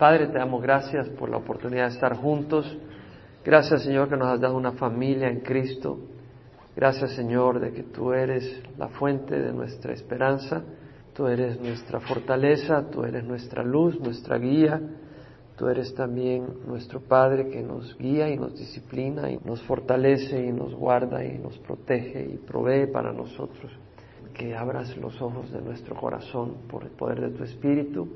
Padre, te damos gracias por la oportunidad de estar juntos. Gracias, Señor, que nos has dado una familia en Cristo. Gracias, Señor, de que tú eres la fuente de nuestra esperanza. Tú eres nuestra fortaleza, tú eres nuestra luz, nuestra guía. Tú eres también nuestro Padre que nos guía y nos disciplina y nos fortalece y nos guarda y nos protege y provee para nosotros. Que abras los ojos de nuestro corazón por el poder de tu Espíritu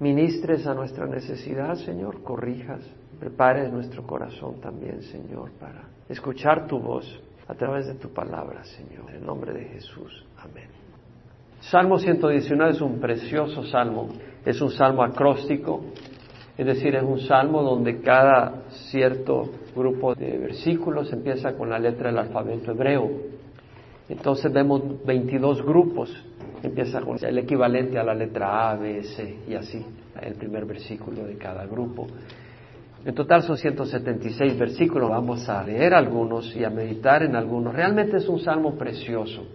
ministres a nuestra necesidad, Señor, corrijas, prepares nuestro corazón también, Señor, para escuchar tu voz a través de tu palabra, Señor. En el nombre de Jesús. Amén. Salmo 119 es un precioso salmo. Es un salmo acróstico, es decir, es un salmo donde cada cierto grupo de versículos empieza con la letra del alfabeto hebreo. Entonces vemos 22 grupos empieza con el equivalente a la letra A, B, C y así, el primer versículo de cada grupo. En total son 176 versículos, vamos a leer algunos y a meditar en algunos. Realmente es un salmo precioso.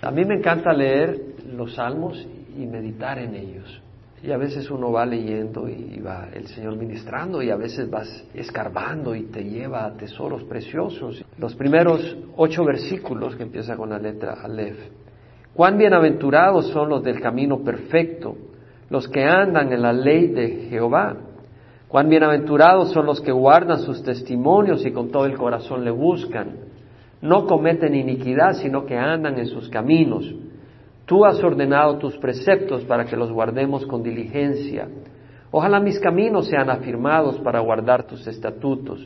A mí me encanta leer los salmos y meditar en ellos. Y a veces uno va leyendo y va el Señor ministrando y a veces vas escarbando y te lleva a tesoros preciosos. Los primeros ocho versículos que empieza con la letra Aleph Cuán bienaventurados son los del camino perfecto, los que andan en la ley de Jehová. Cuán bienaventurados son los que guardan sus testimonios y con todo el corazón le buscan. No cometen iniquidad, sino que andan en sus caminos. Tú has ordenado tus preceptos para que los guardemos con diligencia. Ojalá mis caminos sean afirmados para guardar tus estatutos.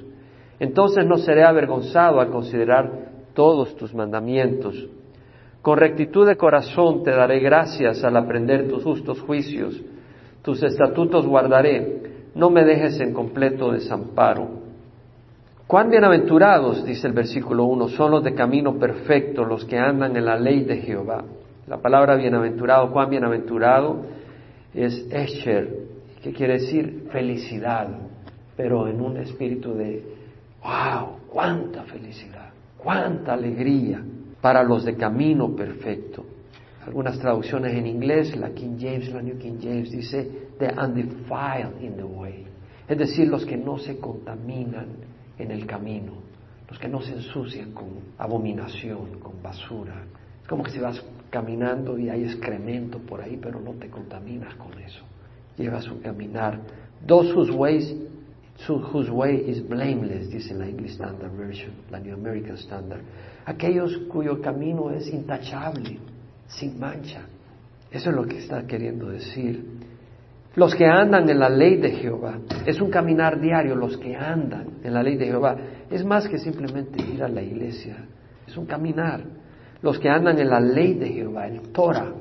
Entonces no seré avergonzado al considerar todos tus mandamientos. Con rectitud de corazón te daré gracias al aprender tus justos juicios. Tus estatutos guardaré. No me dejes en completo desamparo. Cuán bienaventurados, dice el versículo 1, son los de camino perfecto, los que andan en la ley de Jehová. La palabra bienaventurado, cuán bienaventurado, es Esher, que quiere decir felicidad, pero en un espíritu de, wow, cuánta felicidad, cuánta alegría para los de camino perfecto. Algunas traducciones en inglés, la King James, la New King James, dice the undefiled in the way. Es decir, los que no se contaminan en el camino, los que no se ensucian con abominación, con basura. Es como que si vas caminando y hay excremento por ahí, pero no te contaminas con eso. Llevas un caminar. Those whose ways whose way is blameless, dice la English Standard Version, la New American Standard aquellos cuyo camino es intachable, sin mancha. Eso es lo que está queriendo decir. Los que andan en la ley de Jehová, es un caminar diario, los que andan en la ley de Jehová, es más que simplemente ir a la iglesia, es un caminar. Los que andan en la ley de Jehová, el Torah,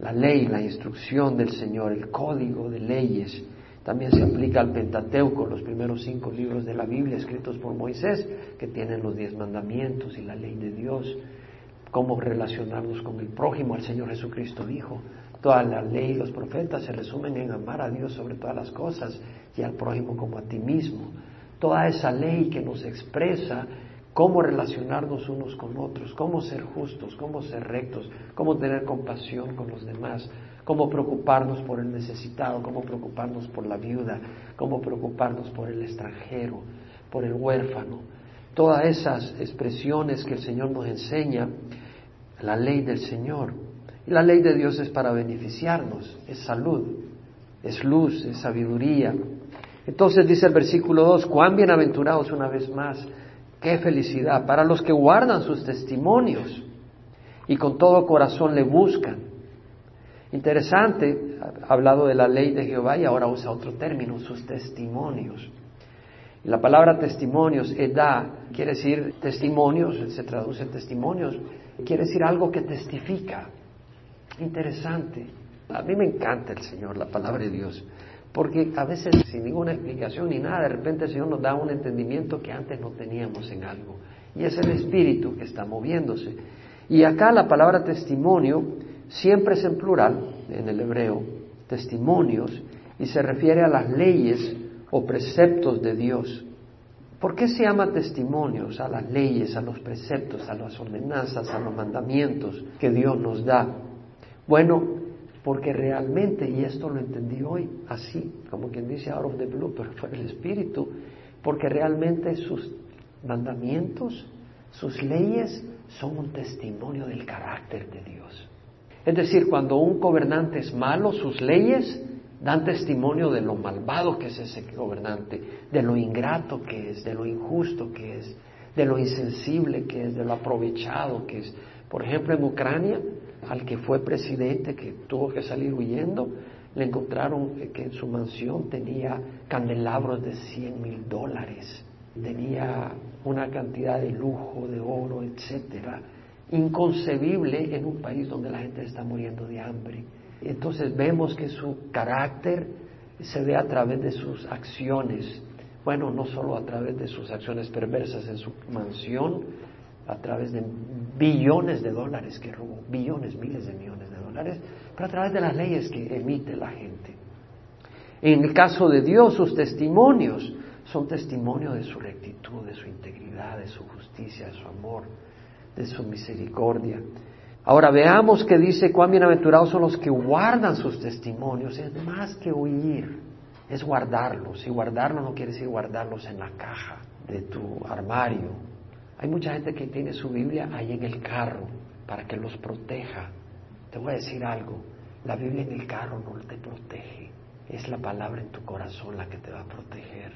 la ley, la instrucción del Señor, el código de leyes, también se aplica al Pentateuco, los primeros cinco libros de la Biblia escritos por Moisés, que tienen los diez mandamientos y la ley de Dios, cómo relacionarnos con el prójimo. El Señor Jesucristo dijo, toda la ley y los profetas se resumen en amar a Dios sobre todas las cosas y al prójimo como a ti mismo. Toda esa ley que nos expresa cómo relacionarnos unos con otros, cómo ser justos, cómo ser rectos, cómo tener compasión con los demás, cómo preocuparnos por el necesitado, cómo preocuparnos por la viuda, cómo preocuparnos por el extranjero, por el huérfano. Todas esas expresiones que el Señor nos enseña, la ley del Señor. Y la ley de Dios es para beneficiarnos, es salud, es luz, es sabiduría. Entonces dice el versículo 2, cuán bienaventurados una vez más, qué felicidad para los que guardan sus testimonios y con todo corazón le buscan. Interesante, ha hablado de la ley de Jehová y ahora usa otro término, sus testimonios. La palabra testimonios, edad, quiere decir testimonios, se traduce en testimonios, quiere decir algo que testifica. Interesante. A mí me encanta el Señor, la palabra de Dios, porque a veces sin ninguna explicación ni nada, de repente el Señor nos da un entendimiento que antes no teníamos en algo. Y es el Espíritu que está moviéndose. Y acá la palabra testimonio siempre es en plural, en el hebreo, testimonios, y se refiere a las leyes o preceptos de Dios. ¿Por qué se llama testimonios a las leyes, a los preceptos, a las ordenanzas, a los mandamientos que Dios nos da? Bueno, porque realmente, y esto lo entendí hoy, así, como quien dice out of the blue, pero fue el Espíritu, porque realmente sus mandamientos, sus leyes son un testimonio del carácter de Dios. Es decir, cuando un gobernante es malo, sus leyes dan testimonio de lo malvado que es ese gobernante, de lo ingrato que es, de lo injusto que es, de lo insensible que es, de lo aprovechado que es. Por ejemplo, en Ucrania, al que fue presidente, que tuvo que salir huyendo, le encontraron que en su mansión tenía candelabros de 100 mil dólares, tenía una cantidad de lujo, de oro, etcétera, inconcebible en un país donde la gente está muriendo de hambre. Entonces vemos que su carácter se ve a través de sus acciones, bueno, no solo a través de sus acciones perversas en su mansión, a través de billones de dólares que robó, billones, miles de millones de dólares, pero a través de las leyes que emite la gente. En el caso de Dios, sus testimonios son testimonios de su rectitud, de su integridad, de su justicia, de su amor, de su misericordia. Ahora veamos que dice cuán bienaventurados son los que guardan sus testimonios. Es más que huir, es guardarlos. Y guardarlos no quiere decir guardarlos en la caja de tu armario, hay mucha gente que tiene su Biblia ahí en el carro para que los proteja. Te voy a decir algo, la Biblia en el carro no te protege, es la palabra en tu corazón la que te va a proteger.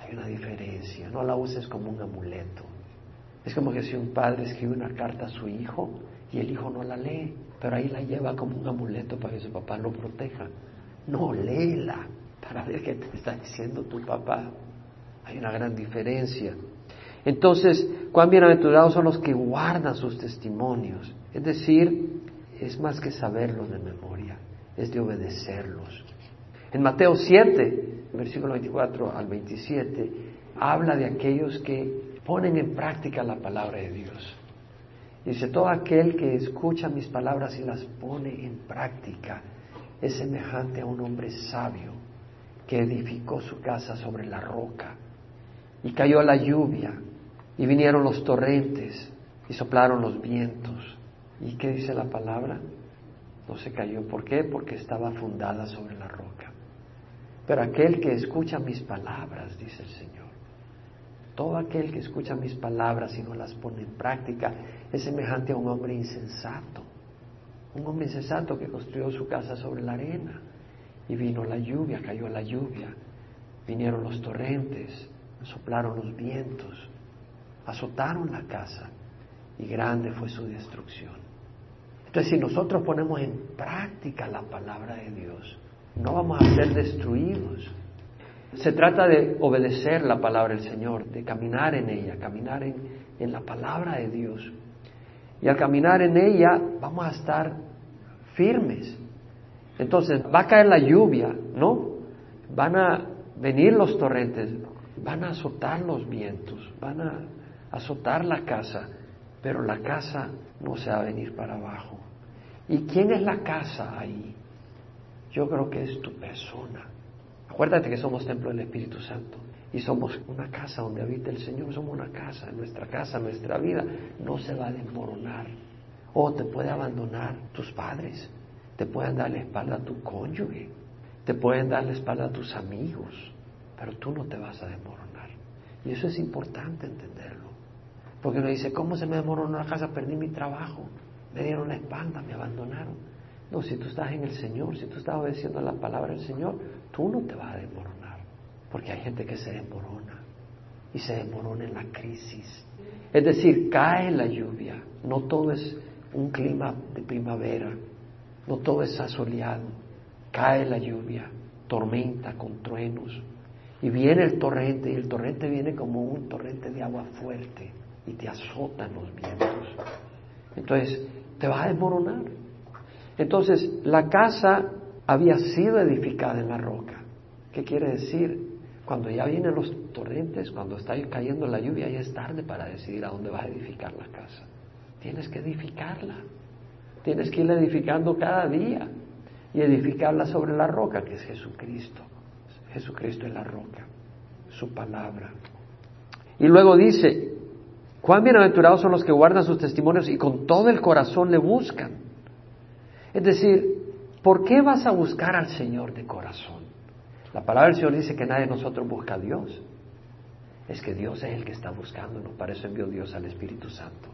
Hay una diferencia, no la uses como un amuleto. Es como que si un padre escribe una carta a su hijo y el hijo no la lee, pero ahí la lleva como un amuleto para que su papá lo proteja. No, léela para ver qué te está diciendo tu papá. Hay una gran diferencia. Entonces, cuán bienaventurados son los que guardan sus testimonios. Es decir, es más que saberlos de memoria, es de obedecerlos. En Mateo 7, versículo 24 al 27, habla de aquellos que ponen en práctica la palabra de Dios. Dice, todo aquel que escucha mis palabras y las pone en práctica es semejante a un hombre sabio que edificó su casa sobre la roca. Y cayó la lluvia y vinieron los torrentes y soplaron los vientos. ¿Y qué dice la palabra? No se cayó. ¿Por qué? Porque estaba fundada sobre la roca. Pero aquel que escucha mis palabras, dice el Señor, todo aquel que escucha mis palabras y no las pone en práctica es semejante a un hombre insensato. Un hombre insensato que construyó su casa sobre la arena y vino la lluvia, cayó la lluvia, vinieron los torrentes, soplaron los vientos azotaron la casa y grande fue su destrucción. Entonces, si nosotros ponemos en práctica la palabra de Dios, no vamos a ser destruidos. Se trata de obedecer la palabra del Señor, de caminar en ella, caminar en, en la palabra de Dios. Y al caminar en ella vamos a estar firmes. Entonces va a caer la lluvia, ¿no? Van a venir los torrentes, van a azotar los vientos, van a azotar la casa, pero la casa no se va a venir para abajo. ¿Y quién es la casa ahí? Yo creo que es tu persona. Acuérdate que somos templo del Espíritu Santo y somos una casa donde habita el Señor, somos una casa, nuestra casa, nuestra vida no se va a desmoronar. O te puede abandonar tus padres, te pueden dar la espalda a tu cónyuge, te pueden dar la espalda a tus amigos, pero tú no te vas a desmoronar. Y eso es importante entenderlo. Porque uno dice, ¿cómo se me desmoronó la casa? Perdí mi trabajo, me dieron la espalda, me abandonaron. No, si tú estás en el Señor, si tú estás obedeciendo la palabra del Señor, tú no te vas a desmoronar. Porque hay gente que se desmorona y se desmorona en la crisis. Es decir, cae la lluvia. No todo es un clima de primavera, no todo es asoleado. Cae la lluvia, tormenta con truenos. Y viene el torrente, y el torrente viene como un torrente de agua fuerte y te azotan los vientos. Entonces, te vas a desmoronar. Entonces, la casa había sido edificada en la roca. ¿Qué quiere decir? Cuando ya vienen los torrentes, cuando está cayendo la lluvia, ya es tarde para decidir a dónde vas a edificar la casa. Tienes que edificarla. Tienes que ir edificando cada día y edificarla sobre la roca, que es Jesucristo. Jesucristo es la roca, su palabra. Y luego dice, Cuán bienaventurados son los que guardan sus testimonios y con todo el corazón le buscan. Es decir, ¿Por qué vas a buscar al Señor de corazón? La palabra del Señor dice que nadie de nosotros busca a Dios. Es que Dios es el que está buscándonos. Para eso envió Dios al Espíritu Santo.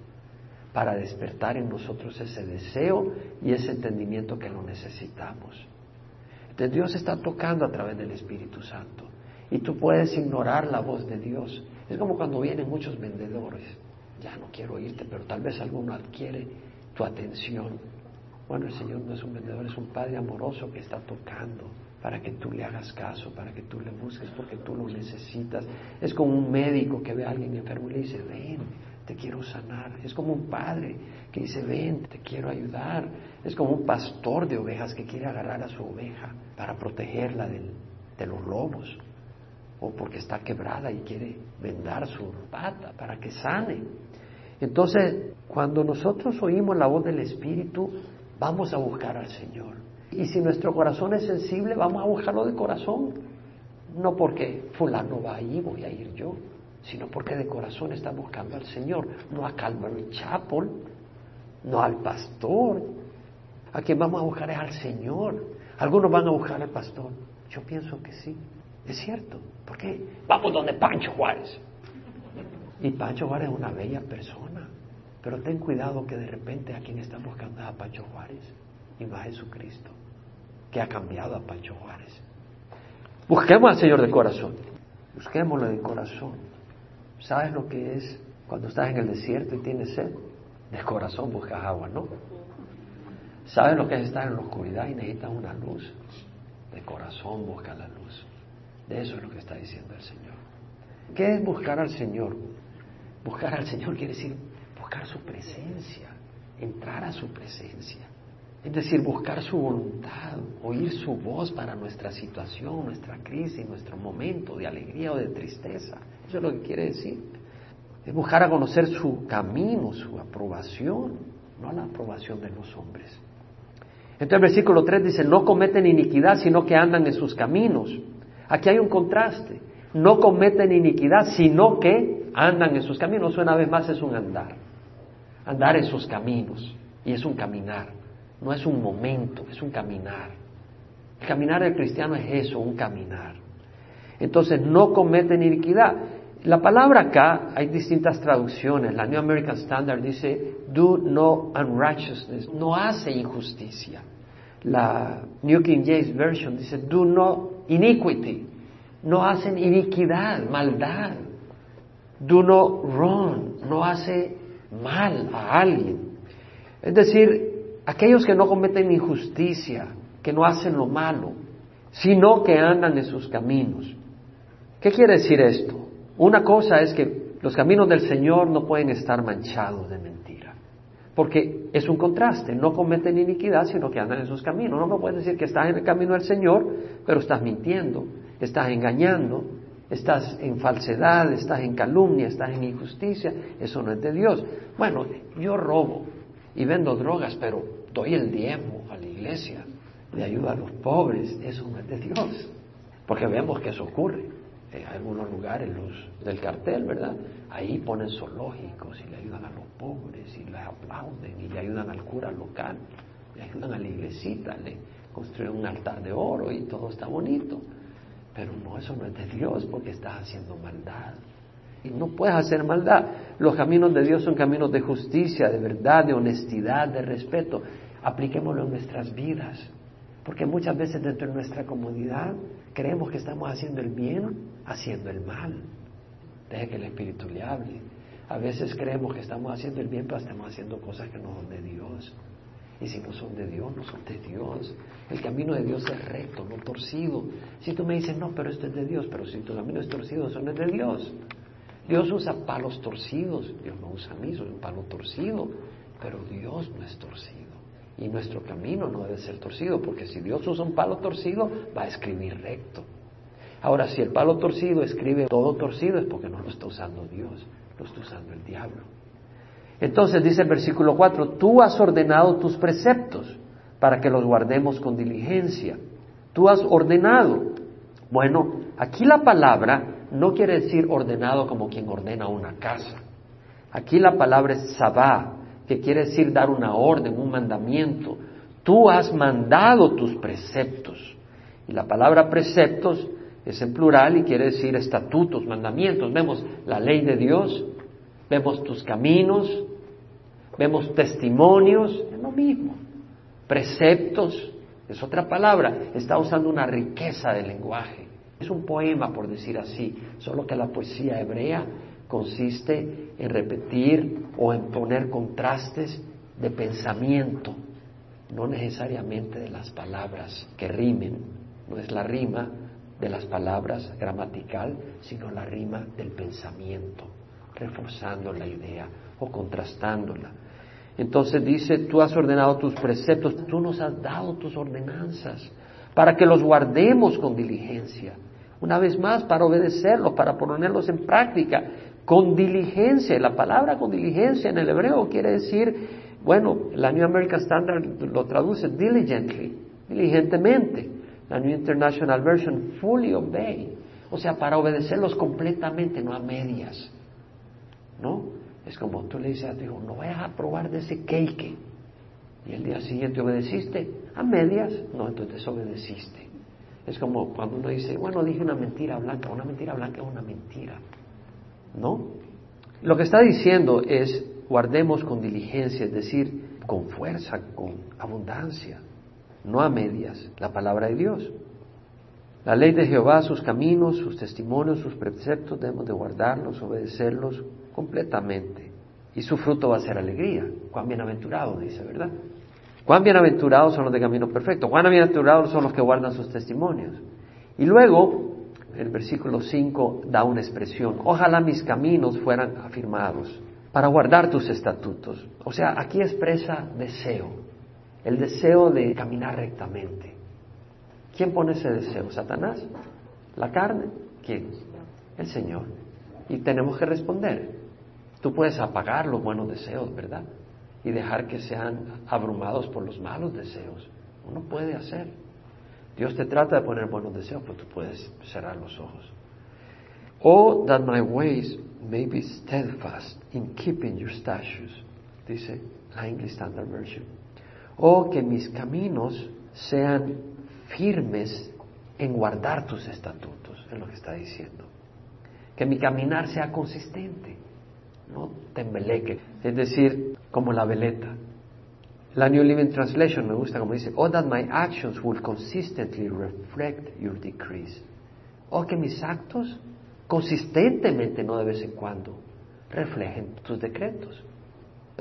Para despertar en nosotros ese deseo y ese entendimiento que lo necesitamos. Entonces Dios está tocando a través del Espíritu Santo. Y tú puedes ignorar la voz de Dios. Es como cuando vienen muchos vendedores. Ya no quiero oírte, pero tal vez alguno adquiere tu atención bueno, el Señor no es un vendedor, es un Padre amoroso que está tocando para que tú le hagas caso, para que tú le busques, porque tú lo necesitas. Es como un médico que ve a alguien enfermo y le dice, ven, te quiero sanar. Es como un padre que dice, ven, te quiero ayudar. Es como un pastor de ovejas que quiere agarrar a su oveja para protegerla de los lobos. O porque está quebrada y quiere vendar su pata para que sane. Entonces, cuando nosotros oímos la voz del Espíritu, vamos a buscar al Señor. Y si nuestro corazón es sensible, vamos a buscarlo de corazón. No porque fulano va ahí, voy a ir yo, sino porque de corazón está buscando al Señor, no a Calvary Chapel, no al pastor. A quien vamos a buscar es al Señor. Algunos van a buscar al pastor. Yo pienso que sí, es cierto. ¿Por qué? Vamos donde Pancho Juárez. Y Pancho Juárez es una bella persona. Pero ten cuidado que de repente a quien está buscando es a Pancho Juárez y no a Jesucristo, que ha cambiado a Pancho Juárez. Busquemos al Señor de corazón, busquémoslo de corazón. ¿Sabes lo que es cuando estás en el desierto y tienes sed? De corazón buscas agua, ¿no? ¿Sabes lo que es estar en la oscuridad y necesitas una luz? De corazón busca la luz. De eso es lo que está diciendo el Señor. ¿Qué es buscar al Señor? Buscar al Señor quiere decir buscar su presencia, entrar a su presencia. Es decir, buscar su voluntad, oír su voz para nuestra situación, nuestra crisis, nuestro momento de alegría o de tristeza. Eso es lo que quiere decir. Es buscar a conocer su camino, su aprobación, no la aprobación de los hombres. Entonces el versículo 3 dice, no cometen iniquidad, sino que andan en sus caminos. Aquí hay un contraste. No cometen iniquidad, sino que andan en sus caminos. Una vez más es un andar andar en sus caminos. Y es un caminar, no es un momento, es un caminar. El caminar del cristiano es eso, un caminar. Entonces, no cometen iniquidad. La palabra acá, hay distintas traducciones. La New American Standard dice, do no unrighteousness, no hace injusticia. La New King James Version dice, do no iniquity, no hacen iniquidad, maldad. Do no wrong, no hace mal a alguien. Es decir, aquellos que no cometen injusticia, que no hacen lo malo, sino que andan en sus caminos. ¿Qué quiere decir esto? Una cosa es que los caminos del Señor no pueden estar manchados de mentira, porque es un contraste, no cometen iniquidad, sino que andan en sus caminos. No me puedes decir que estás en el camino del Señor, pero estás mintiendo, estás engañando, estás en falsedad, estás en calumnia, estás en injusticia, eso no es de Dios. Bueno, yo robo y vendo drogas, pero doy el diezmo a la iglesia, le ayudo a los pobres, eso no es de Dios. Porque vemos que eso ocurre. En algunos lugares los del cartel, ¿verdad? Ahí ponen zoológicos y le ayudan a los pobres y les aplauden y le ayudan al cura local, le ayudan a la iglesita, le construyen un altar de oro y todo está bonito. Pero no, eso no es de Dios porque estás haciendo maldad. Y no puedes hacer maldad. Los caminos de Dios son caminos de justicia, de verdad, de honestidad, de respeto. Apliquémoslo en nuestras vidas. Porque muchas veces dentro de nuestra comunidad creemos que estamos haciendo el bien haciendo el mal. Deje que el Espíritu le hable. A veces creemos que estamos haciendo el bien, pero estamos haciendo cosas que no son de Dios. Y si no son de Dios, no son de Dios. El camino de Dios es recto, no torcido. Si tú me dices, no, pero esto es de Dios, pero si tu camino es torcido, eso no es de Dios. Dios usa palos torcidos. Dios no usa a mí, soy un palo torcido. Pero Dios no es torcido. Y nuestro camino no debe ser torcido, porque si Dios usa un palo torcido, va a escribir recto. Ahora, si el palo torcido escribe todo torcido, es porque no lo está usando Dios, lo está usando el diablo. Entonces dice el versículo 4, tú has ordenado tus preceptos para que los guardemos con diligencia. Tú has ordenado. Bueno, aquí la palabra no quiere decir ordenado como quien ordena una casa. Aquí la palabra es sabá, que quiere decir dar una orden, un mandamiento. Tú has mandado tus preceptos. Y la palabra preceptos es en plural y quiere decir estatutos, mandamientos. Vemos la ley de Dios, vemos tus caminos, vemos testimonios, es lo mismo. Preceptos, es otra palabra, está usando una riqueza de lenguaje. Es un poema, por decir así, solo que la poesía hebrea consiste en repetir o en poner contrastes de pensamiento, no necesariamente de las palabras que rimen, no es la rima de las palabras gramatical, sino la rima del pensamiento, reforzando la idea o contrastándola. Entonces dice, tú has ordenado tus preceptos, tú nos has dado tus ordenanzas, para que los guardemos con diligencia. Una vez más, para obedecerlos, para ponerlos en práctica, con diligencia. La palabra con diligencia en el hebreo quiere decir, bueno, la New American Standard lo traduce diligently, diligentemente. La New International Version, fully obey. O sea, para obedecerlos completamente, no a medias. ¿No? Es como tú le dices a tu hijo, no vayas a probar de ese cake. Y el día siguiente obedeciste a medias, no, entonces desobedeciste. Es como cuando uno dice, bueno, dije una mentira blanca, una mentira blanca es una mentira. ¿No? Lo que está diciendo es, guardemos con diligencia, es decir, con fuerza, con abundancia no a medias, la palabra de Dios. La ley de Jehová, sus caminos, sus testimonios, sus preceptos, debemos de guardarlos, obedecerlos completamente. Y su fruto va a ser alegría. Cuán bienaventurado, dice, ¿verdad? Cuán bienaventurados son los de camino perfecto. Cuán bienaventurados son los que guardan sus testimonios. Y luego, el versículo 5 da una expresión. Ojalá mis caminos fueran afirmados para guardar tus estatutos. O sea, aquí expresa deseo el deseo de caminar rectamente. ¿Quién pone ese deseo? ¿Satanás? ¿La carne? ¿Quién? El Señor. Y tenemos que responder. Tú puedes apagar los buenos deseos, ¿verdad? Y dejar que sean abrumados por los malos deseos. Uno puede hacer. Dios te trata de poner buenos deseos, pero tú puedes cerrar los ojos. Oh, that my ways may be steadfast in keeping your statutes, dice la English Standard Version o que mis caminos sean firmes en guardar tus estatutos, es lo que está diciendo. Que mi caminar sea consistente, no tembeleque, es decir, como la veleta. La New Living Translation me gusta como dice, oh that my actions will consistently reflect your decrees. Oh, que mis actos consistentemente, no de vez en cuando, reflejen tus decretos.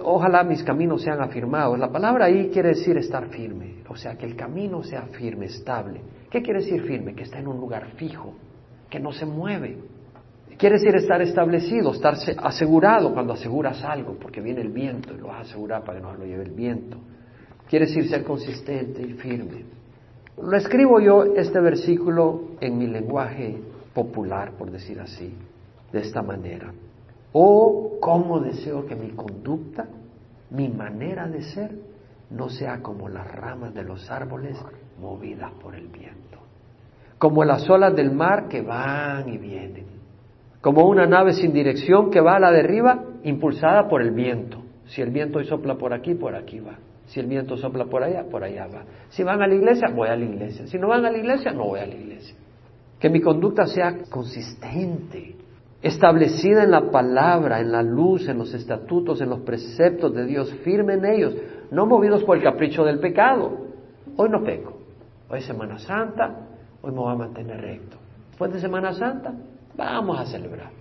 Ojalá mis caminos sean afirmados. La palabra ahí quiere decir estar firme, o sea, que el camino sea firme, estable. ¿Qué quiere decir firme? Que está en un lugar fijo, que no se mueve. Quiere decir estar establecido, estar asegurado cuando aseguras algo, porque viene el viento y lo vas a asegurar para que no lo lleve el viento. Quiere decir ser consistente y firme. Lo escribo yo este versículo en mi lenguaje popular, por decir así, de esta manera. Oh, cómo deseo que mi conducta, mi manera de ser, no sea como las ramas de los árboles movidas por el viento, como las olas del mar que van y vienen, como una nave sin dirección que va a la derriba impulsada por el viento. Si el viento sopla por aquí, por aquí va. Si el viento sopla por allá, por allá va. Si van a la iglesia, voy a la iglesia. Si no van a la iglesia, no voy a la iglesia. Que mi conducta sea consistente, establecida en la palabra, en la luz, en los estatutos, en los preceptos de Dios, firme en ellos, no movidos por el capricho del pecado. Hoy no peco, hoy es Semana Santa, hoy me voy a mantener recto. Después de Semana Santa, vamos a celebrar,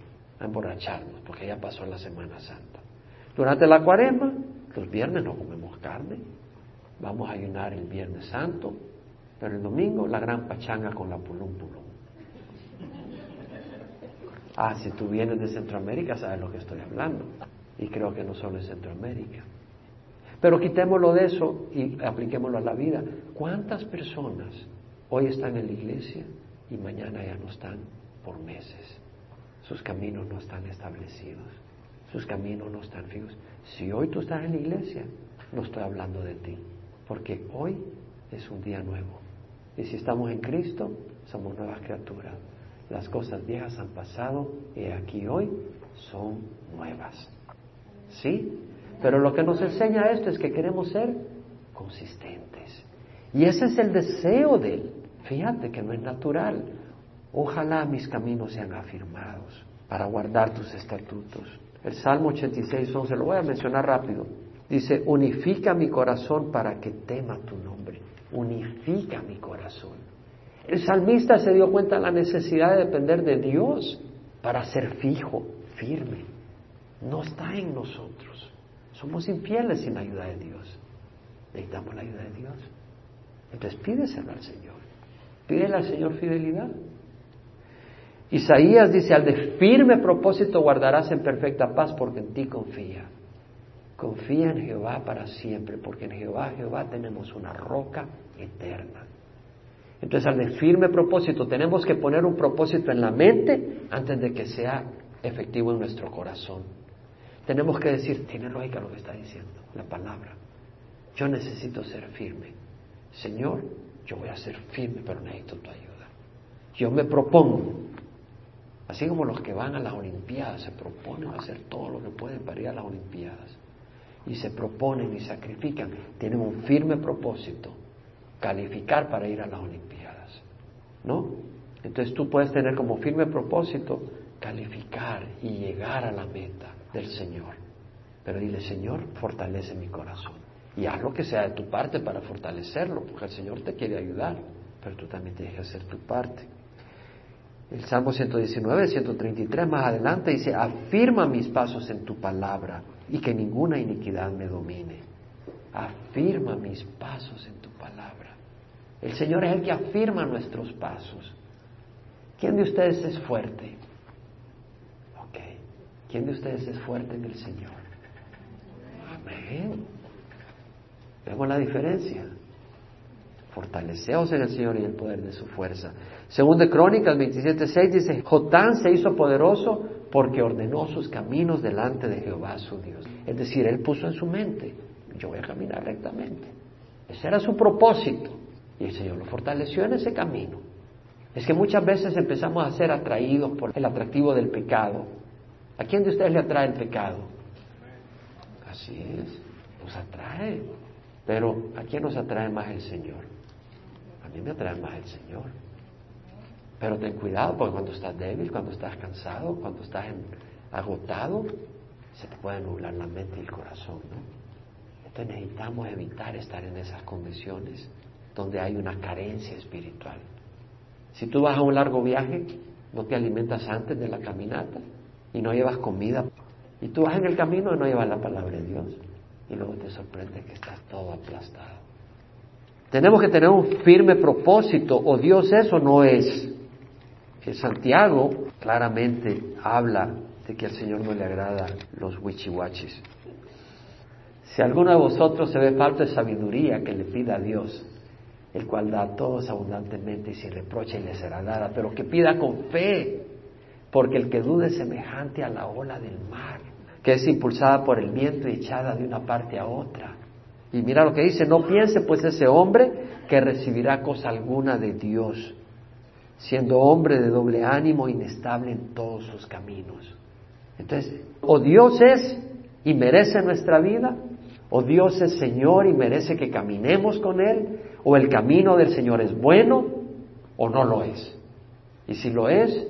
a emborracharnos, porque ya pasó la Semana Santa. Durante la cuaresma, los viernes no comemos carne, vamos a ayunar el Viernes Santo, pero el domingo la gran pachanga con la pulum pulum. Ah, si tú vienes de Centroamérica, sabes lo que estoy hablando. Y creo que no solo en Centroamérica. Pero quitémoslo de eso y apliquémoslo a la vida. ¿Cuántas personas hoy están en la iglesia y mañana ya no están por meses? Sus caminos no están establecidos. Sus caminos no están fijos. Si hoy tú estás en la iglesia, no estoy hablando de ti. Porque hoy es un día nuevo. Y si estamos en Cristo, somos nuevas criaturas las cosas viejas han pasado y aquí hoy son nuevas. ¿Sí? Pero lo que nos enseña esto es que queremos ser consistentes. Y ese es el deseo de Él. Fíjate que no es natural. Ojalá mis caminos sean afirmados para guardar tus estatutos. El Salmo 86, 11, lo voy a mencionar rápido. Dice, unifica mi corazón para que tema tu nombre. Unifica mi corazón. El salmista se dio cuenta de la necesidad de depender de Dios para ser fijo, firme. No está en nosotros. Somos infieles sin la ayuda de Dios. Necesitamos la ayuda de Dios. Entonces pídeselo al Señor. Pídele al Señor fidelidad. Isaías dice, al de firme propósito guardarás en perfecta paz porque en ti confía. Confía en Jehová para siempre, porque en Jehová, Jehová tenemos una roca eterna. Entonces, al de firme propósito, tenemos que poner un propósito en la mente antes de que sea efectivo en nuestro corazón. Tenemos que decir, tiene lógica lo que está diciendo, la palabra. Yo necesito ser firme. Señor, yo voy a ser firme, pero necesito tu ayuda. Yo me propongo, así como los que van a las Olimpiadas se proponen hacer todo lo que pueden para ir a las Olimpiadas, y se proponen y sacrifican, tienen un firme propósito, calificar para ir a las Olimpiadas. ¿No? Entonces tú puedes tener como firme propósito calificar y llegar a la meta del Señor. Pero dile, Señor, fortalece mi corazón. Y haz lo que sea de tu parte para fortalecerlo, porque el Señor te quiere ayudar, pero tú también tienes que hacer tu parte. El Salmo 119, 133 más adelante dice, afirma mis pasos en tu palabra y que ninguna iniquidad me domine. Afirma mis pasos en tu palabra. El Señor es el que afirma nuestros pasos. ¿Quién de ustedes es fuerte? Ok. ¿Quién de ustedes es fuerte en el Señor? Amén. Vemos la diferencia. Fortaleceos en el Señor y el poder de su fuerza. Según de Crónicas 27.6 dice, Jotán se hizo poderoso porque ordenó sus caminos delante de Jehová su Dios. Es decir, él puso en su mente, yo voy a caminar rectamente. Ese era su propósito. Y el Señor lo fortaleció en ese camino. Es que muchas veces empezamos a ser atraídos por el atractivo del pecado. ¿A quién de ustedes le atrae el pecado? Así es, nos atrae. Pero ¿a quién nos atrae más el Señor? A mí me atrae más el Señor. Pero ten cuidado porque cuando estás débil, cuando estás cansado, cuando estás agotado, se te puede nublar la mente y el corazón, ¿no? Entonces necesitamos evitar estar en esas condiciones donde hay una carencia espiritual. Si tú vas a un largo viaje, no te alimentas antes de la caminata y no llevas comida, y tú vas en el camino y no llevas la palabra de Dios, y luego te sorprende que estás todo aplastado. Tenemos que tener un firme propósito, o Dios es o no es. Que Santiago claramente habla de que al Señor no le agrada los wichiwachis. Si alguno de vosotros se ve falta de sabiduría, que le pida a Dios, el cual da a todos abundantemente y sin reproche y le será dada, pero que pida con fe, porque el que dude es semejante a la ola del mar, que es impulsada por el viento y echada de una parte a otra. Y mira lo que dice, no piense pues ese hombre que recibirá cosa alguna de Dios, siendo hombre de doble ánimo, inestable en todos sus caminos. Entonces, o Dios es y merece nuestra vida, o Dios es Señor y merece que caminemos con Él, o el camino del Señor es bueno o no lo es. Y si lo es,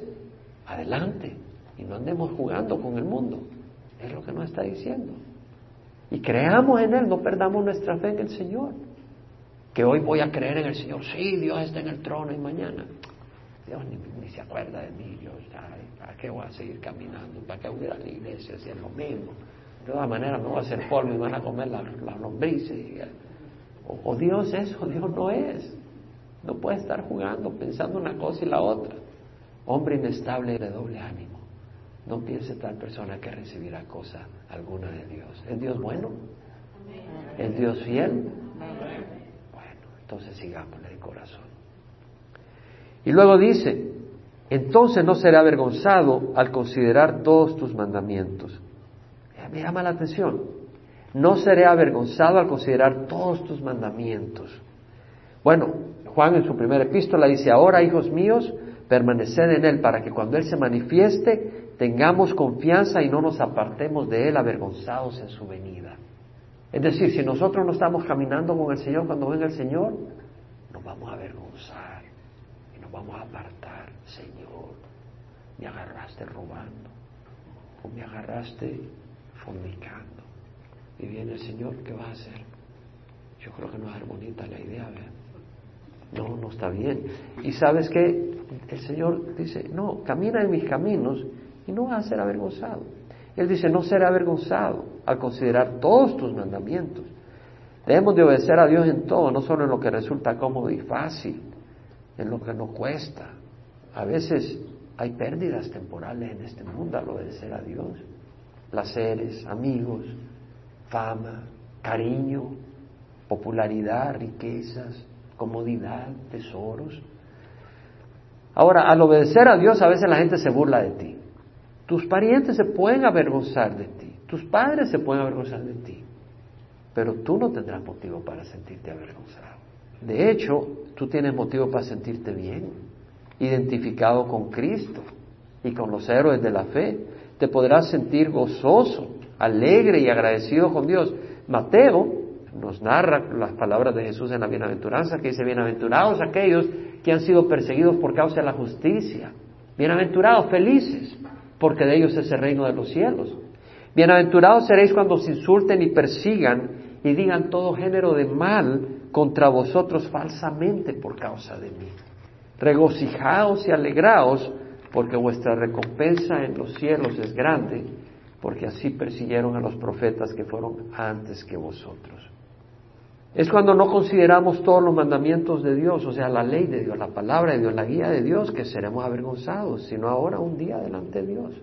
adelante. Y no andemos jugando con el mundo. Es lo que nos está diciendo. Y creamos en Él, no perdamos nuestra fe en el Señor. Que hoy voy a creer en el Señor. Sí, Dios está en el trono y mañana. Dios ni, se acuerda de mí. Yo, ¿Para qué voy a seguir caminando? ¿Para qué voy a ir a la iglesia si es lo mismo? De todas maneras me voy a hacer polvo y van a comer las lombrices. O, Dios es o Dios no es. No puede estar jugando, pensando una cosa y la otra. Hombre inestable de doble ánimo. No piense tal persona que recibirá cosa alguna de Dios. ¿Es Dios bueno? ¿Es Dios fiel? Bueno, entonces sigámosle de corazón. Y luego dice, entonces no será avergonzado al considerar todos tus mandamientos. Me llama la atención. No seré avergonzado al considerar todos tus mandamientos. Bueno, Juan en su primera epístola dice, ahora hijos míos, permaneced en Él para que cuando Él se manifieste tengamos confianza y no nos apartemos de Él avergonzados en su venida. Es decir, si nosotros no estamos caminando con el Señor cuando venga el Señor, nos vamos a avergonzar y nos vamos a apartar. Señor, me agarraste robando o me agarraste fornicando. Y viene el Señor, ¿qué vas a hacer? Yo creo que no es bonita la idea. No, no está bien. Y sabes que el Señor dice, no, camina en mis caminos y no vas a ser avergonzado. Él dice, no será avergonzado al considerar todos tus mandamientos. Debemos de obedecer a Dios en todo, no solo en lo que resulta cómodo y fácil, en lo que nos cuesta. A veces hay pérdidas temporales en este mundo al obedecer a Dios. Placeres, amigos, fama, cariño, popularidad, riquezas, comodidad, tesoros. Ahora, al obedecer a Dios a veces la gente se burla de ti. Tus parientes se pueden avergonzar de ti, tus padres se pueden avergonzar de ti, pero tú no tendrás motivo para sentirte avergonzado. De hecho, tú tienes motivo para sentirte bien, identificado con Cristo y con los héroes de la fe. Te podrás sentir gozoso, alegre y agradecido con Dios. Mateo nos narra las palabras de Jesús en la bienaventuranza, que dice, bienaventurados aquellos que han sido perseguidos por causa de la justicia, bienaventurados, felices, porque de ellos es el reino de los cielos. Bienaventurados seréis cuando os insulten y persigan y digan todo género de mal contra vosotros falsamente por causa de mí. Regocijaos y alegraos, porque vuestra recompensa en los cielos es grande, porque así persiguieron a los profetas que fueron antes que vosotros. Es cuando no consideramos todos los mandamientos de Dios, o sea, la ley de Dios, la palabra de Dios, la guía de Dios, que seremos avergonzados, sino ahora un día delante de Dios.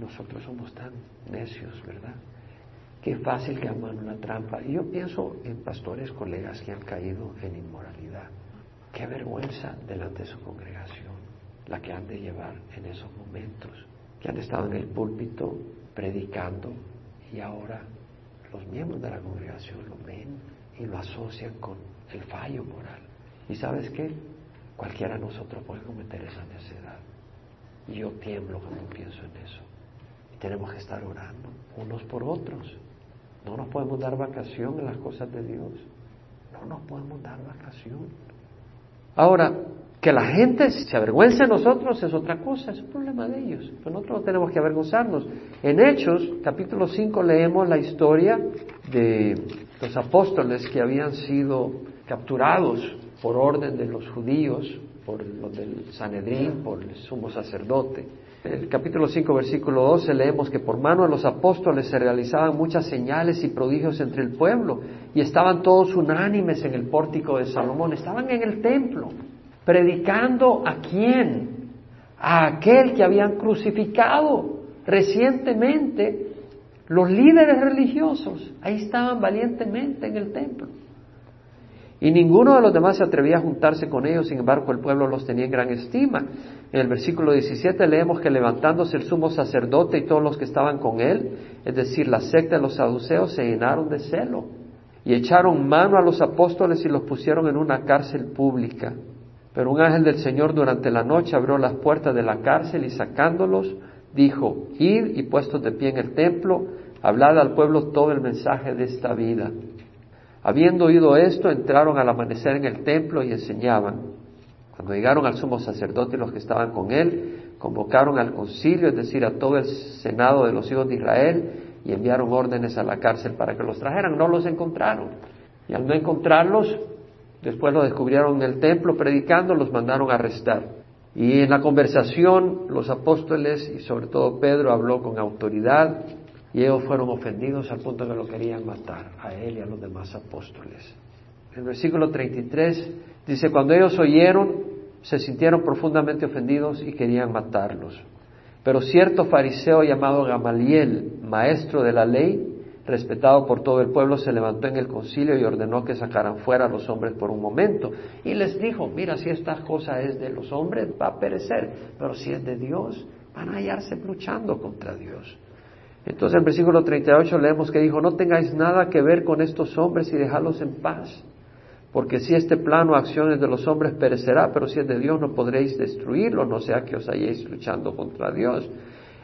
Nosotros somos tan necios, ¿verdad? Qué fácil que aman una trampa. Y yo pienso en pastores, colegas que han caído en inmoralidad. Qué vergüenza delante de su congregación la que han de llevar en esos momentos, que han estado en el púlpito predicando y ahora los miembros de la congregación lo ven y lo asocian con el fallo moral. ¿Y sabes qué? Cualquiera de nosotros puede cometer esa necedad. Y yo tiemblo cuando pienso en eso. Y tenemos que estar orando unos por otros. No nos podemos dar vacación en las cosas de Dios. No nos podemos dar vacación. Ahora, que la gente se avergüence de nosotros es otra cosa, es un problema de ellos. Pero nosotros no tenemos que avergonzarnos. En Hechos, capítulo 5, leemos la historia de los apóstoles que habían sido capturados por orden de los judíos, por los del Sanedrín, por el sumo sacerdote. En el capítulo 5, versículo 12 leemos que por mano de los apóstoles se realizaban muchas señales y prodigios entre el pueblo y estaban todos unánimes en el pórtico de Salomón, estaban en el templo, predicando a quién? A aquel que habían crucificado recientemente los líderes religiosos ahí estaban valientemente en el templo. Y ninguno de los demás se atrevía a juntarse con ellos, sin embargo el pueblo los tenía en gran estima. En el versículo 17 leemos que levantándose el sumo sacerdote y todos los que estaban con él, es decir, la secta de los saduceos, se llenaron de celo y echaron mano a los apóstoles y los pusieron en una cárcel pública. Pero un ángel del Señor durante la noche abrió las puertas de la cárcel y sacándolos, dijo, id y puestos de pie en el templo, hablad al pueblo todo el mensaje de esta vida. Habiendo oído esto, entraron al amanecer en el templo y enseñaban. Cuando llegaron al sumo sacerdote y los que estaban con él, convocaron al concilio, es decir, a todo el senado de los hijos de Israel, y enviaron órdenes a la cárcel para que los trajeran. No los encontraron. Y al no encontrarlos, después los descubrieron en el templo predicando, los mandaron a arrestar. Y en la conversación los apóstoles y sobre todo Pedro habló con autoridad y ellos fueron ofendidos al punto que lo querían matar a él y a los demás apóstoles. El versículo 33 dice, cuando ellos oyeron, se sintieron profundamente ofendidos y querían matarlos. Pero cierto fariseo llamado Gamaliel, maestro de la ley, respetado por todo el pueblo, se levantó en el concilio y ordenó que sacaran fuera a los hombres por un momento. Y les dijo, mira, si esta cosa es de los hombres, va a perecer, pero si es de Dios, van a hallarse luchando contra Dios. Entonces en el versículo 38 leemos que dijo, no tengáis nada que ver con estos hombres y dejadlos en paz, porque si este plano acciones de los hombres perecerá, pero si es de Dios no podréis destruirlo, no sea que os halléis luchando contra Dios.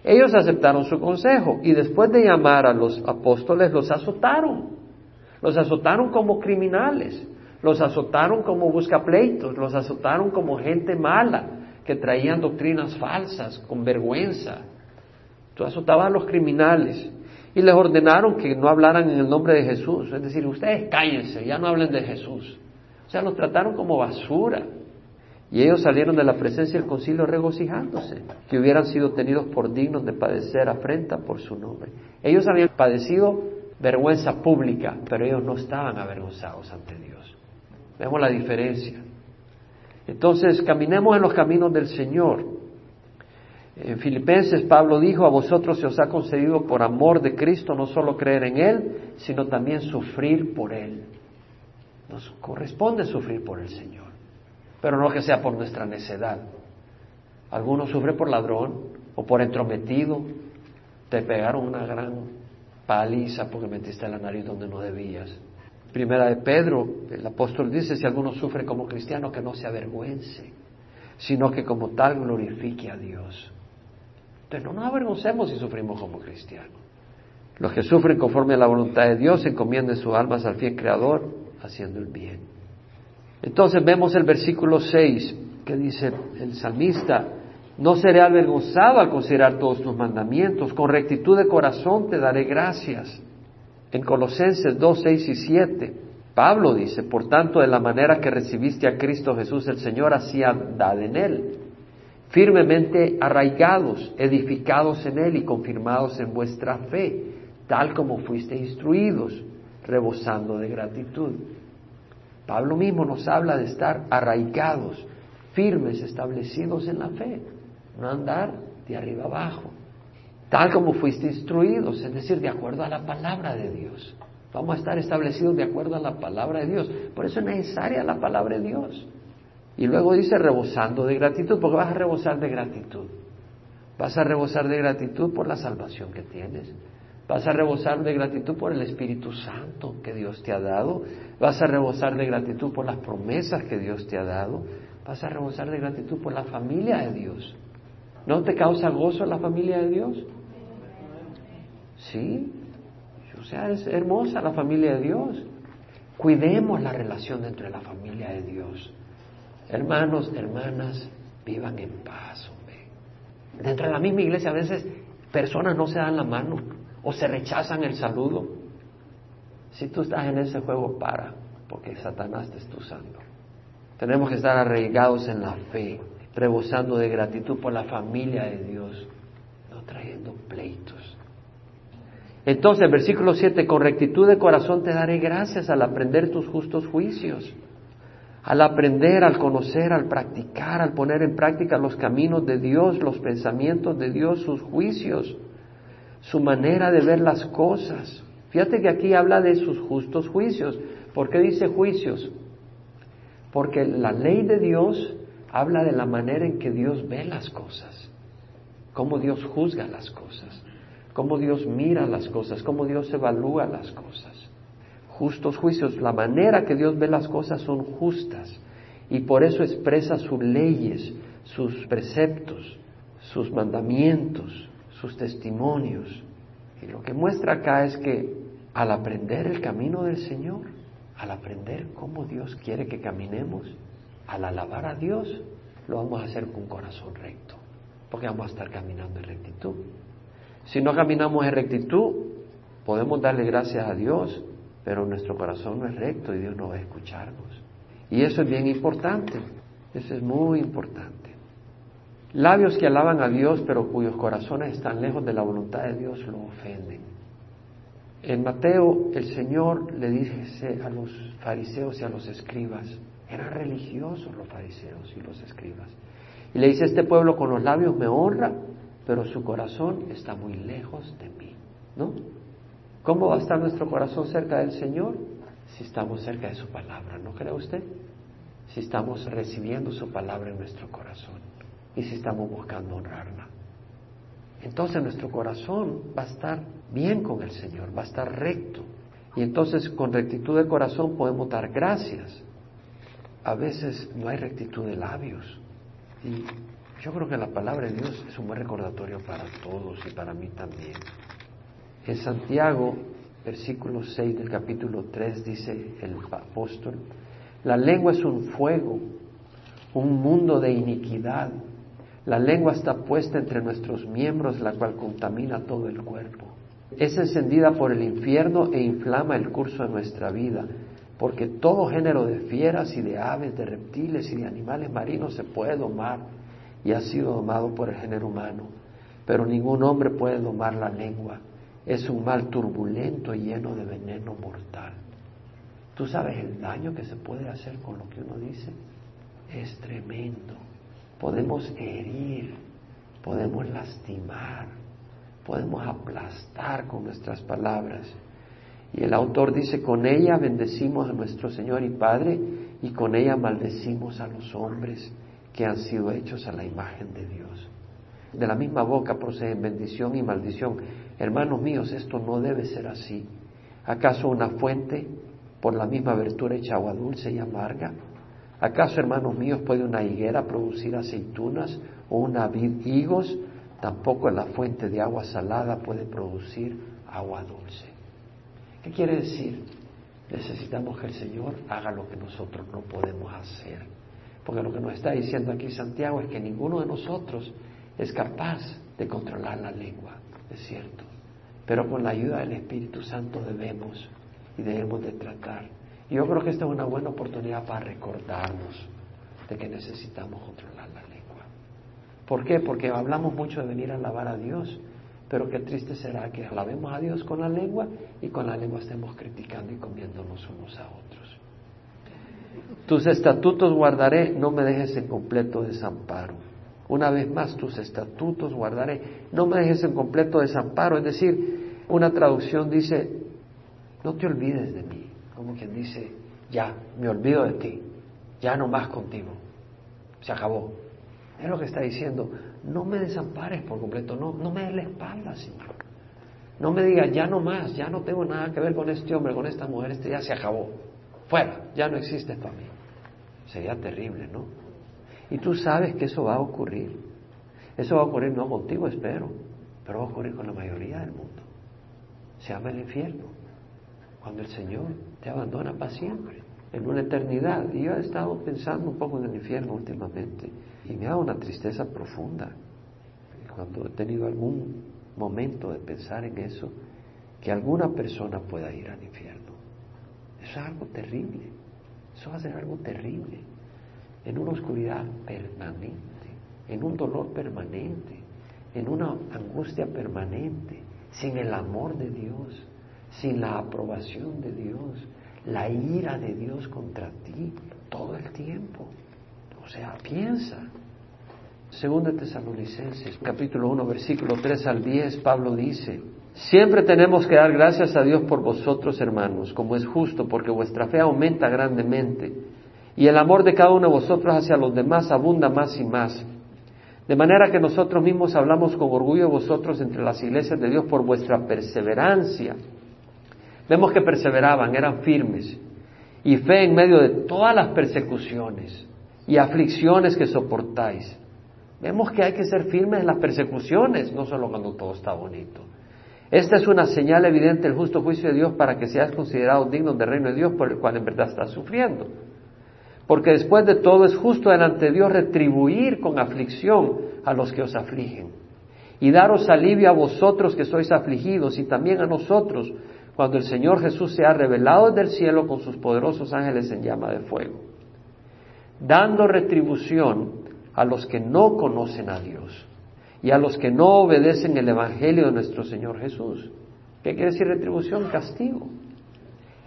Ellos aceptaron su consejo y después de llamar a los apóstoles los azotaron Los azotaron como criminales, los azotaron como buscapleitos, los azotaron como gente mala, que traían doctrinas falsas, con vergüenza. Entonces azotaban a los criminales y les ordenaron que no hablaran en el nombre de Jesús. Es decir, ustedes cállense, ya no hablen de Jesús. O sea, los trataron como basura. Y ellos salieron de la presencia del concilio regocijándose, que hubieran sido tenidos por dignos de padecer afrenta por su nombre. Ellos habían padecido vergüenza pública, pero ellos no estaban avergonzados ante Dios. Vemos la diferencia. Entonces, caminemos en los caminos del Señor. En Filipenses Pablo dijo, a vosotros se os ha concedido por amor de Cristo no solo creer en Él, sino también sufrir por Él. Nos corresponde sufrir por el Señor pero no que sea por nuestra necedad. Algunos sufren por ladrón o por entrometido, te pegaron una gran paliza porque metiste la nariz donde no debías. Primera de Pedro, el apóstol dice, si alguno sufre como cristiano, que no se avergüence, sino que como tal glorifique a Dios. Entonces no nos avergoncemos si sufrimos como cristianos. Los que sufren conforme a la voluntad de Dios encomienden sus almas al fiel Creador, haciendo el bien. Entonces vemos el versículo 6 que dice el salmista, no seré avergonzado al considerar todos tus mandamientos, con rectitud de corazón te daré gracias. En Colosenses 2, 6 y 7, Pablo dice, por tanto, de la manera que recibiste a Cristo Jesús el Señor, así andad en Él, firmemente arraigados, edificados en Él y confirmados en vuestra fe, tal como fuiste instruidos, rebosando de gratitud. Pablo mismo nos habla de estar arraigados, firmes, establecidos en la fe, no andar de arriba abajo, tal como fuiste instruidos, es decir, de acuerdo a la palabra de Dios. Vamos a estar establecidos de acuerdo a la palabra de Dios. Por eso es necesaria la palabra de Dios. Y luego dice rebosando de gratitud, porque vas a rebosar de gratitud. Vas a rebosar de gratitud por la salvación que tienes. Vas a rebosar de gratitud por el Espíritu Santo que Dios te ha dado. Vas a rebosar de gratitud por las promesas que Dios te ha dado. Vas a rebosar de gratitud por la familia de Dios. ¿No te causa gozo la familia de Dios? Sí. O sea, es hermosa la familia de Dios. Cuidemos la relación entre la familia de Dios. Hermanos, hermanas, vivan en paz, hombre. Dentro de la misma iglesia a veces personas no se dan la mano o se rechazan el saludo. Si tú estás en ese juego, para, porque Satanás te está usando. Tenemos que estar arraigados en la fe, rebosando de gratitud por la familia de Dios, no trayendo pleitos. Entonces, versículo 7, con rectitud de corazón te daré gracias al aprender tus justos juicios, al aprender, al conocer, al practicar, al poner en práctica los caminos de Dios, los pensamientos de Dios, sus juicios su manera de ver las cosas. Fíjate que aquí habla de sus justos juicios. ¿Por qué dice juicios? Porque la ley de Dios habla de la manera en que Dios ve las cosas, cómo Dios juzga las cosas, cómo Dios mira las cosas, cómo Dios evalúa las cosas. Justos juicios, la manera que Dios ve las cosas son justas y por eso expresa sus leyes, sus preceptos, sus mandamientos, sus testimonios. Y lo que muestra acá es que al aprender el camino del Señor, al aprender cómo Dios quiere que caminemos, al alabar a Dios, lo vamos a hacer con corazón recto, porque vamos a estar caminando en rectitud. Si no caminamos en rectitud, podemos darle gracias a Dios, pero nuestro corazón no es recto y Dios no va a escucharnos. Y eso es bien importante, eso es muy importante. Labios que alaban a Dios, pero cuyos corazones están lejos de la voluntad de Dios, lo ofenden. En Mateo el Señor le dice a los fariseos y a los escribas, eran religiosos los fariseos y los escribas, y le dice, este pueblo con los labios me honra, pero su corazón está muy lejos de mí. ¿No? ¿Cómo va a estar nuestro corazón cerca del Señor? Si estamos cerca de su palabra, ¿no cree usted? Si estamos recibiendo su palabra en nuestro corazón y si estamos buscando honrarla. Entonces nuestro corazón va a estar bien con el Señor, va a estar recto. Y entonces con rectitud de corazón podemos dar gracias. A veces no hay rectitud de labios. Y yo creo que la palabra de Dios es un buen recordatorio para todos y para mí también. En Santiago versículo 6 del capítulo 3 dice el apóstol, la lengua es un fuego, un mundo de iniquidad. La lengua está puesta entre nuestros miembros, la cual contamina todo el cuerpo. Es encendida por el infierno e inflama el curso de nuestra vida, porque todo género de fieras y de aves, de reptiles y de animales marinos se puede domar y ha sido domado por el género humano, pero ningún hombre puede domar la lengua. Es un mal turbulento y lleno de veneno mortal. ¿Tú sabes el daño que se puede hacer con lo que uno dice? Es tremendo. Podemos herir, podemos lastimar, podemos aplastar con nuestras palabras. Y el autor dice, con ella bendecimos a nuestro Señor y Padre y con ella maldecimos a los hombres que han sido hechos a la imagen de Dios. De la misma boca proceden bendición y maldición. Hermanos míos, esto no debe ser así. ¿Acaso una fuente por la misma abertura echa agua dulce y amarga? ¿Acaso, hermanos míos, puede una higuera producir aceitunas o una vid higos? Tampoco la fuente de agua salada puede producir agua dulce. ¿Qué quiere decir? Necesitamos que el Señor haga lo que nosotros no podemos hacer. Porque lo que nos está diciendo aquí Santiago es que ninguno de nosotros es capaz de controlar la lengua, es cierto. Pero con la ayuda del Espíritu Santo debemos y debemos de tratar. Yo creo que esta es una buena oportunidad para recordarnos de que necesitamos controlar la lengua. ¿Por qué? Porque hablamos mucho de venir a alabar a Dios, pero qué triste será que alabemos a Dios con la lengua y con la lengua estemos criticando y comiéndonos unos a otros. Tus estatutos guardaré, no me dejes en completo desamparo. Una vez más, tus estatutos guardaré, no me dejes en completo desamparo. Es decir, una traducción dice, no te olvides de mí. Como quien dice, ya, me olvido de ti, ya no más contigo. Se acabó. Es lo que está diciendo, no me desampares por completo, no, no me des la espalda, Señor. No me digas, ya no más, ya no tengo nada que ver con este hombre, con esta mujer, este ya se acabó. Fuera, ya no existe para mí. Sería terrible, ¿no? Y tú sabes que eso va a ocurrir. Eso va a ocurrir no contigo, espero, pero va a ocurrir con la mayoría del mundo. Se llama el infierno cuando el Señor te abandona para siempre, en una eternidad. Y yo he estado pensando un poco en el infierno últimamente y me da una tristeza profunda. Cuando he tenido algún momento de pensar en eso, que alguna persona pueda ir al infierno. Eso es algo terrible. Eso va a ser algo terrible. En una oscuridad permanente, en un dolor permanente, en una angustia permanente, sin el amor de Dios sin la aprobación de Dios, la ira de Dios contra ti todo el tiempo. O sea, piensa. Segunda Tesalonicenses, capítulo 1, versículo 3 al 10, Pablo dice, Siempre tenemos que dar gracias a Dios por vosotros, hermanos, como es justo, porque vuestra fe aumenta grandemente y el amor de cada uno de vosotros hacia los demás abunda más y más. De manera que nosotros mismos hablamos con orgullo de vosotros entre las iglesias de Dios por vuestra perseverancia Vemos que perseveraban, eran firmes. Y fe en medio de todas las persecuciones y aflicciones que soportáis. Vemos que hay que ser firmes en las persecuciones, no solo cuando todo está bonito. Esta es una señal evidente del justo juicio de Dios para que seas considerado digno del reino de Dios por el cual en verdad estás sufriendo. Porque después de todo es justo delante de Dios retribuir con aflicción a los que os afligen y daros alivio a vosotros que sois afligidos y también a nosotros cuando el Señor Jesús se ha revelado del cielo con sus poderosos ángeles en llama de fuego, dando retribución a los que no conocen a Dios y a los que no obedecen el Evangelio de nuestro Señor Jesús. ¿Qué quiere decir retribución? Castigo.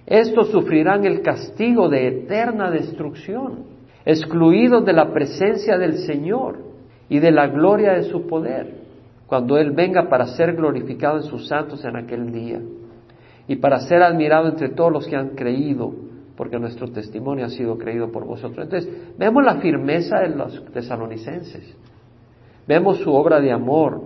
Estos sufrirán el castigo de eterna destrucción, excluidos de la presencia del Señor y de la gloria de su poder, cuando Él venga para ser glorificado en sus santos en aquel día y para ser admirado entre todos los que han creído, porque nuestro testimonio ha sido creído por vosotros. Entonces, vemos la firmeza de los tesalonicenses, vemos su obra de amor,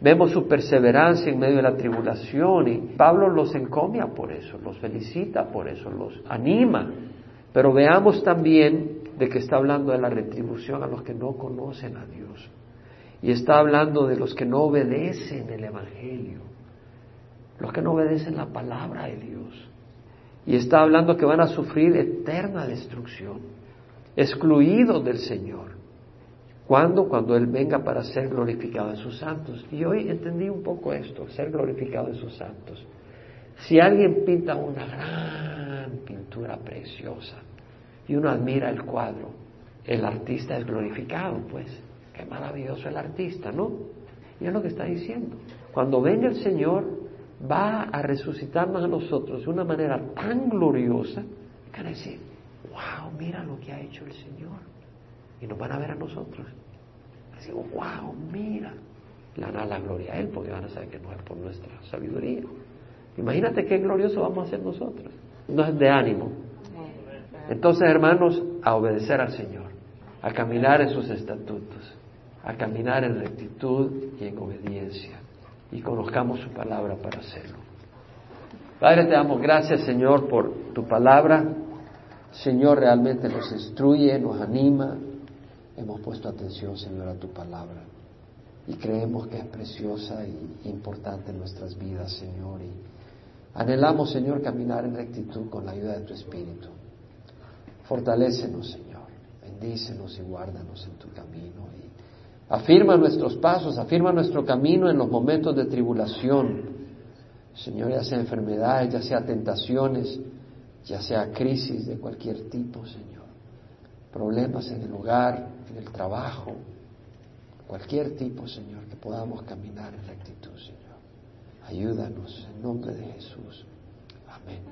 vemos su perseverancia en medio de la tribulación y Pablo los encomia por eso, los felicita por eso, los anima. Pero veamos también de que está hablando de la retribución a los que no conocen a Dios. Y está hablando de los que no obedecen el Evangelio los que no obedecen la palabra de Dios. Y está hablando que van a sufrir eterna destrucción, excluidos del Señor. ¿Cuándo? Cuando Él venga para ser glorificado en sus santos. Y hoy entendí un poco esto, ser glorificado en sus santos. Si alguien pinta una gran pintura preciosa y uno admira el cuadro, el artista es glorificado, pues. Qué maravilloso el artista, ¿no? Y es lo que está diciendo. Cuando venga el Señor, va a resucitarnos a nosotros de una manera tan gloriosa que van a decir, wow, mira lo que ha hecho el Señor. Y nos van a ver a nosotros. Decimos, wow, mira. Le van a la gloria a Él porque van a saber que no es por nuestra sabiduría. Imagínate qué glorioso vamos a ser nosotros. No es de ánimo. Entonces, hermanos, a obedecer al Señor, a caminar en sus estatutos, a caminar en rectitud y en obediencia. Y conozcamos su palabra para hacerlo. Padre, te damos gracias, Señor, por tu palabra. Señor, realmente nos instruye, nos anima. Hemos puesto atención, Señor, a tu palabra. Y creemos que es preciosa y importante en nuestras vidas, Señor. Y anhelamos, Señor, caminar en rectitud con la ayuda de tu Espíritu. Fortalécenos, Señor. Bendícenos y guárdanos en tu camino. Afirma nuestros pasos, afirma nuestro camino en los momentos de tribulación. Señor, ya sea enfermedades, ya sea tentaciones, ya sea crisis de cualquier tipo, Señor. Problemas en el hogar, en el trabajo, cualquier tipo, Señor, que podamos caminar en rectitud, Señor. Ayúdanos en nombre de Jesús.